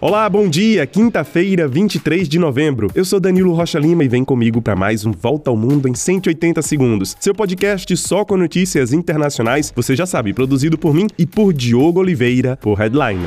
Olá, bom dia, quinta-feira, 23 de novembro. Eu sou Danilo Rocha Lima e vem comigo para mais um Volta ao Mundo em 180 segundos. Seu podcast só com notícias internacionais, você já sabe, produzido por mim e por Diogo Oliveira, por Headline.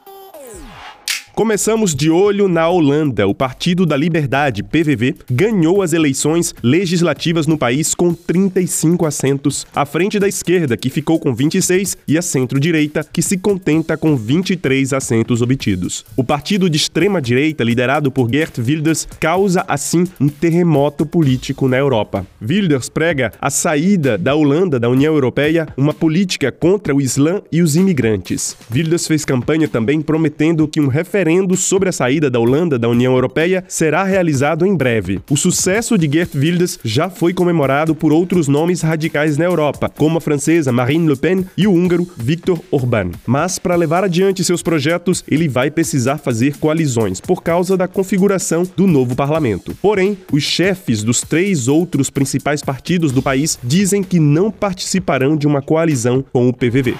Começamos de olho na Holanda. O Partido da Liberdade, PVV, ganhou as eleições legislativas no país com 35 assentos, à frente da esquerda, que ficou com 26, e a centro-direita, que se contenta com 23 assentos obtidos. O partido de extrema-direita, liderado por Geert Wilders, causa assim um terremoto político na Europa. Wilders prega a saída da Holanda da União Europeia, uma política contra o Islã e os imigrantes. Wilders fez campanha também prometendo que um referendo referendo sobre a saída da Holanda da União Europeia será realizado em breve. O sucesso de Geert Wilders já foi comemorado por outros nomes radicais na Europa, como a francesa Marine Le Pen e o húngaro Viktor Orbán. Mas para levar adiante seus projetos, ele vai precisar fazer coalizões por causa da configuração do novo parlamento. Porém, os chefes dos três outros principais partidos do país dizem que não participarão de uma coalizão com o PVV.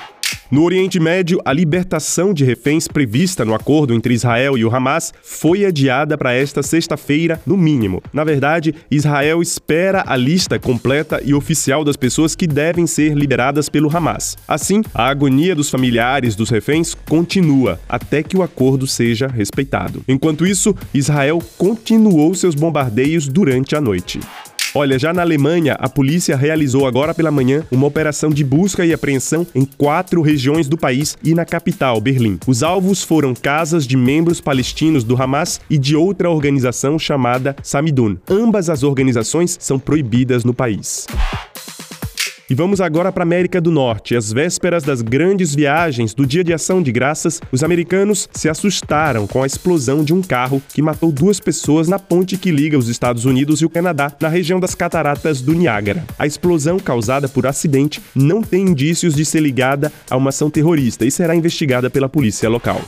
No Oriente Médio, a libertação de reféns prevista no acordo entre Israel e o Hamas foi adiada para esta sexta-feira, no mínimo. Na verdade, Israel espera a lista completa e oficial das pessoas que devem ser liberadas pelo Hamas. Assim, a agonia dos familiares dos reféns continua até que o acordo seja respeitado. Enquanto isso, Israel continuou seus bombardeios durante a noite. Olha, já na Alemanha, a polícia realizou agora pela manhã uma operação de busca e apreensão em quatro regiões do país e na capital, Berlim. Os alvos foram casas de membros palestinos do Hamas e de outra organização chamada Samidun. Ambas as organizações são proibidas no país. E vamos agora para a América do Norte. Às vésperas das grandes viagens do Dia de Ação de Graças, os americanos se assustaram com a explosão de um carro que matou duas pessoas na ponte que liga os Estados Unidos e o Canadá, na região das Cataratas do Niágara. A explosão, causada por acidente, não tem indícios de ser ligada a uma ação terrorista e será investigada pela polícia local.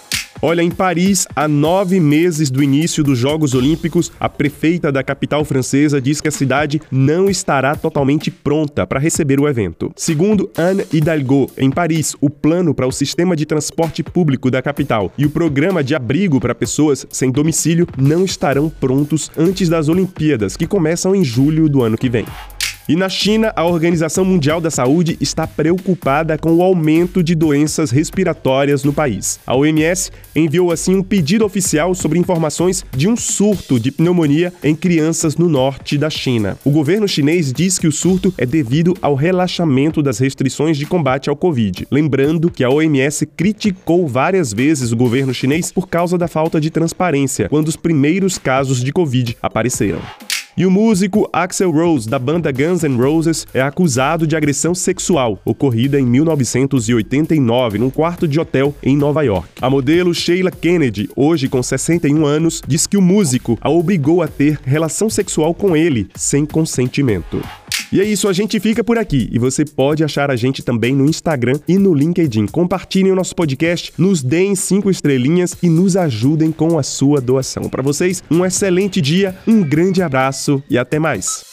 Olha, em Paris, há nove meses do início dos Jogos Olímpicos, a prefeita da capital francesa diz que a cidade não estará totalmente pronta para receber o evento. Segundo Anne Hidalgo, em Paris, o plano para o sistema de transporte público da capital e o programa de abrigo para pessoas sem domicílio não estarão prontos antes das Olimpíadas, que começam em julho do ano que vem. E na China, a Organização Mundial da Saúde está preocupada com o aumento de doenças respiratórias no país. A OMS enviou assim um pedido oficial sobre informações de um surto de pneumonia em crianças no norte da China. O governo chinês diz que o surto é devido ao relaxamento das restrições de combate ao Covid. Lembrando que a OMS criticou várias vezes o governo chinês por causa da falta de transparência quando os primeiros casos de Covid apareceram. E o músico Axel Rose, da banda Guns N' Roses, é acusado de agressão sexual ocorrida em 1989 num quarto de hotel em Nova York. A modelo Sheila Kennedy, hoje com 61 anos, diz que o músico a obrigou a ter relação sexual com ele sem consentimento. E é isso, a gente fica por aqui e você pode achar a gente também no Instagram e no LinkedIn. Compartilhem o nosso podcast, nos deem cinco estrelinhas e nos ajudem com a sua doação. Para vocês, um excelente dia, um grande abraço e até mais.